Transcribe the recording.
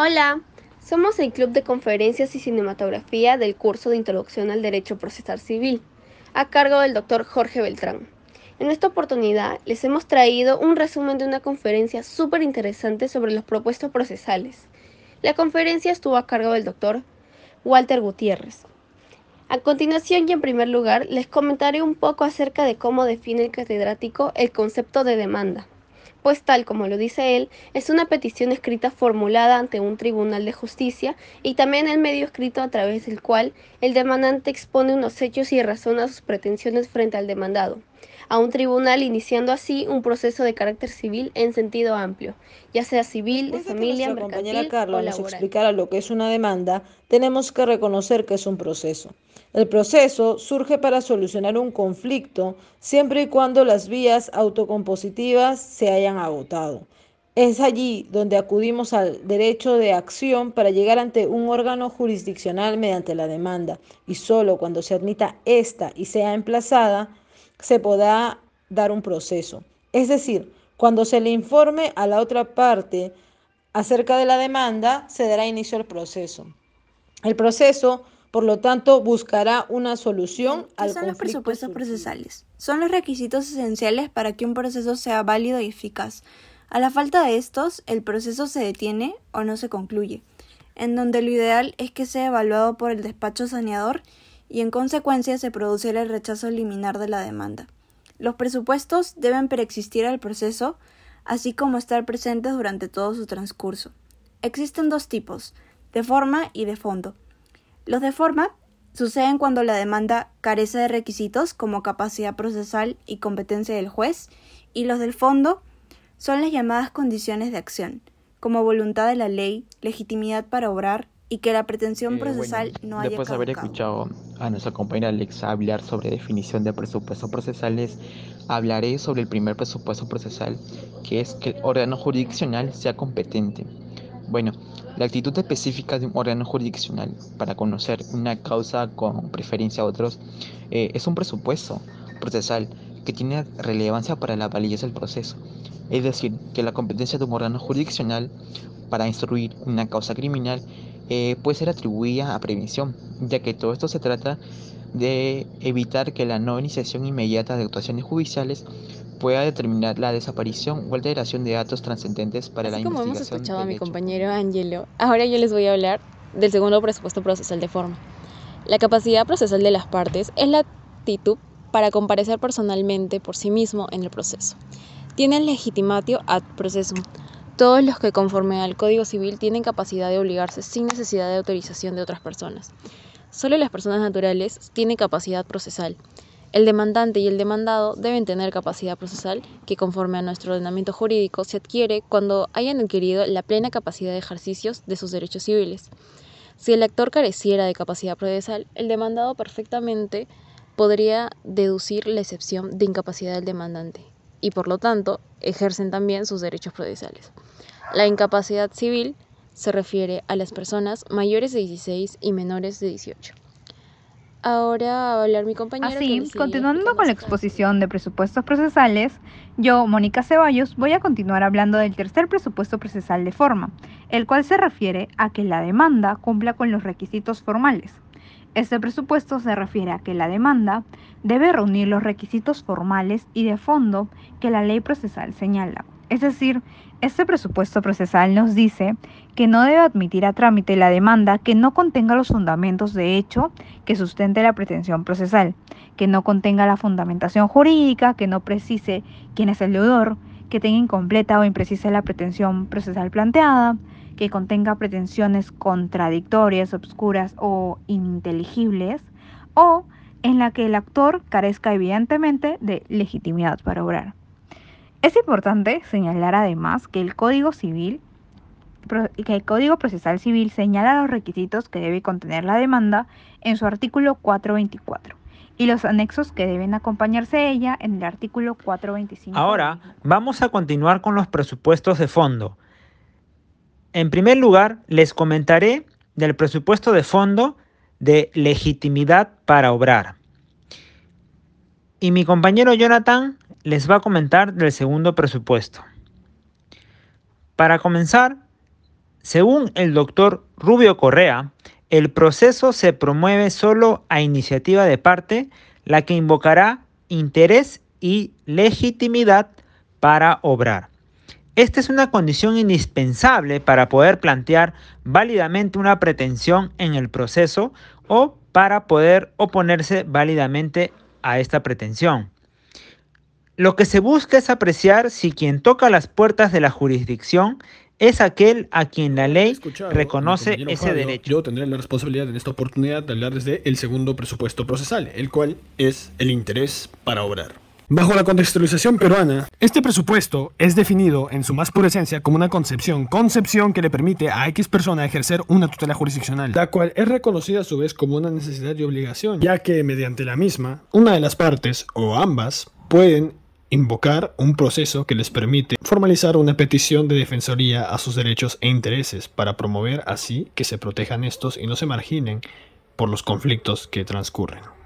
Hola, somos el Club de Conferencias y Cinematografía del curso de Introducción al Derecho Procesal Civil, a cargo del doctor Jorge Beltrán. En esta oportunidad les hemos traído un resumen de una conferencia súper interesante sobre los propuestos procesales. La conferencia estuvo a cargo del doctor Walter Gutiérrez. A continuación y en primer lugar les comentaré un poco acerca de cómo define el catedrático el concepto de demanda pues tal como lo dice él, es una petición escrita formulada ante un tribunal de justicia y también el medio escrito a través del cual el demandante expone unos hechos y razona sus pretensiones frente al demandado a un tribunal iniciando así un proceso de carácter civil en sentido amplio, ya sea civil, de familia, que compañera Carla nos explicara lo que es una demanda, tenemos que reconocer que es un proceso. El proceso surge para solucionar un conflicto siempre y cuando las vías autocompositivas se hayan agotado. Es allí donde acudimos al derecho de acción para llegar ante un órgano jurisdiccional mediante la demanda y solo cuando se admita esta y sea emplazada se podrá dar un proceso. Es decir, cuando se le informe a la otra parte acerca de la demanda, se dará inicio al proceso. El proceso por lo tanto, buscará una solución ¿Qué al son los presupuestos procesales? Son los requisitos esenciales para que un proceso sea válido y eficaz. A la falta de estos, el proceso se detiene o no se concluye, en donde lo ideal es que sea evaluado por el despacho saneador y en consecuencia se produce el rechazo liminar de la demanda. Los presupuestos deben preexistir al proceso, así como estar presentes durante todo su transcurso. Existen dos tipos, de forma y de fondo. Los de forma suceden cuando la demanda carece de requisitos como capacidad procesal y competencia del juez, y los del fondo son las llamadas condiciones de acción, como voluntad de la ley, legitimidad para obrar y que la pretensión eh, procesal no haya Después de haber escuchado a nuestra compañera Alexa hablar sobre definición de presupuestos procesales, hablaré sobre el primer presupuesto procesal, que es que el órgano jurisdiccional sea competente. Bueno, la actitud específica de un órgano jurisdiccional para conocer una causa con preferencia a otros eh, es un presupuesto procesal que tiene relevancia para la validez del proceso. Es decir, que la competencia de un órgano jurisdiccional para instruir una causa criminal eh, puede ser atribuida a prevención, ya que todo esto se trata de evitar que la no iniciación inmediata de actuaciones judiciales pueda determinar la desaparición o alteración de datos trascendentes para la investigación. Como hemos escuchado a mi compañero Angelo, ahora yo les voy a hablar del segundo presupuesto procesal de forma. La capacidad procesal de las partes es la actitud para comparecer personalmente por sí mismo en el proceso. Tienen legitimatio ad processum. Todos los que conforme al Código Civil tienen capacidad de obligarse sin necesidad de autorización de otras personas. Solo las personas naturales tienen capacidad procesal. El demandante y el demandado deben tener capacidad procesal que conforme a nuestro ordenamiento jurídico se adquiere cuando hayan adquirido la plena capacidad de ejercicios de sus derechos civiles. Si el actor careciera de capacidad procesal, el demandado perfectamente podría deducir la excepción de incapacidad del demandante y por lo tanto ejercen también sus derechos procesales. La incapacidad civil se refiere a las personas mayores de 16 y menores de 18. Ahora va a hablar mi compañero. Así, continuando con la exposición de presupuestos procesales, yo, Mónica Ceballos, voy a continuar hablando del tercer presupuesto procesal de forma, el cual se refiere a que la demanda cumpla con los requisitos formales. Este presupuesto se refiere a que la demanda debe reunir los requisitos formales y de fondo que la ley procesal señala. Es decir, este presupuesto procesal nos dice que no debe admitir a trámite la demanda que no contenga los fundamentos de hecho que sustente la pretensión procesal, que no contenga la fundamentación jurídica, que no precise quién es el deudor, que tenga incompleta o imprecisa la pretensión procesal planteada, que contenga pretensiones contradictorias, obscuras o ininteligibles, o en la que el actor carezca evidentemente de legitimidad para obrar. Es importante señalar además que el Código Civil que el Código Procesal Civil señala los requisitos que debe contener la demanda en su artículo 424 y los anexos que deben acompañarse de ella en el artículo 425. Ahora vamos a continuar con los presupuestos de fondo. En primer lugar, les comentaré del presupuesto de fondo de legitimidad para obrar. Y mi compañero Jonathan les va a comentar del segundo presupuesto. Para comenzar, Según el doctor Rubio Correa, el proceso se promueve solo a iniciativa de parte, la que invocará interés y legitimidad para obrar. Esta es una condición indispensable para poder plantear válidamente una pretensión en el proceso o para poder oponerse válidamente a esta pretensión. Lo que se busca es apreciar si quien toca las puertas de la jurisdicción es aquel a quien la ley reconoce ese derecho. Yo tendré la responsabilidad en esta oportunidad de hablar desde el segundo presupuesto procesal, el cual es el interés para obrar. Bajo la contextualización peruana, este presupuesto es definido en su más pura esencia como una concepción, concepción que le permite a X persona ejercer una tutela jurisdiccional, la cual es reconocida a su vez como una necesidad y obligación, ya que mediante la misma, una de las partes o ambas pueden invocar un proceso que les permite formalizar una petición de defensoría a sus derechos e intereses para promover así que se protejan estos y no se marginen por los conflictos que transcurren.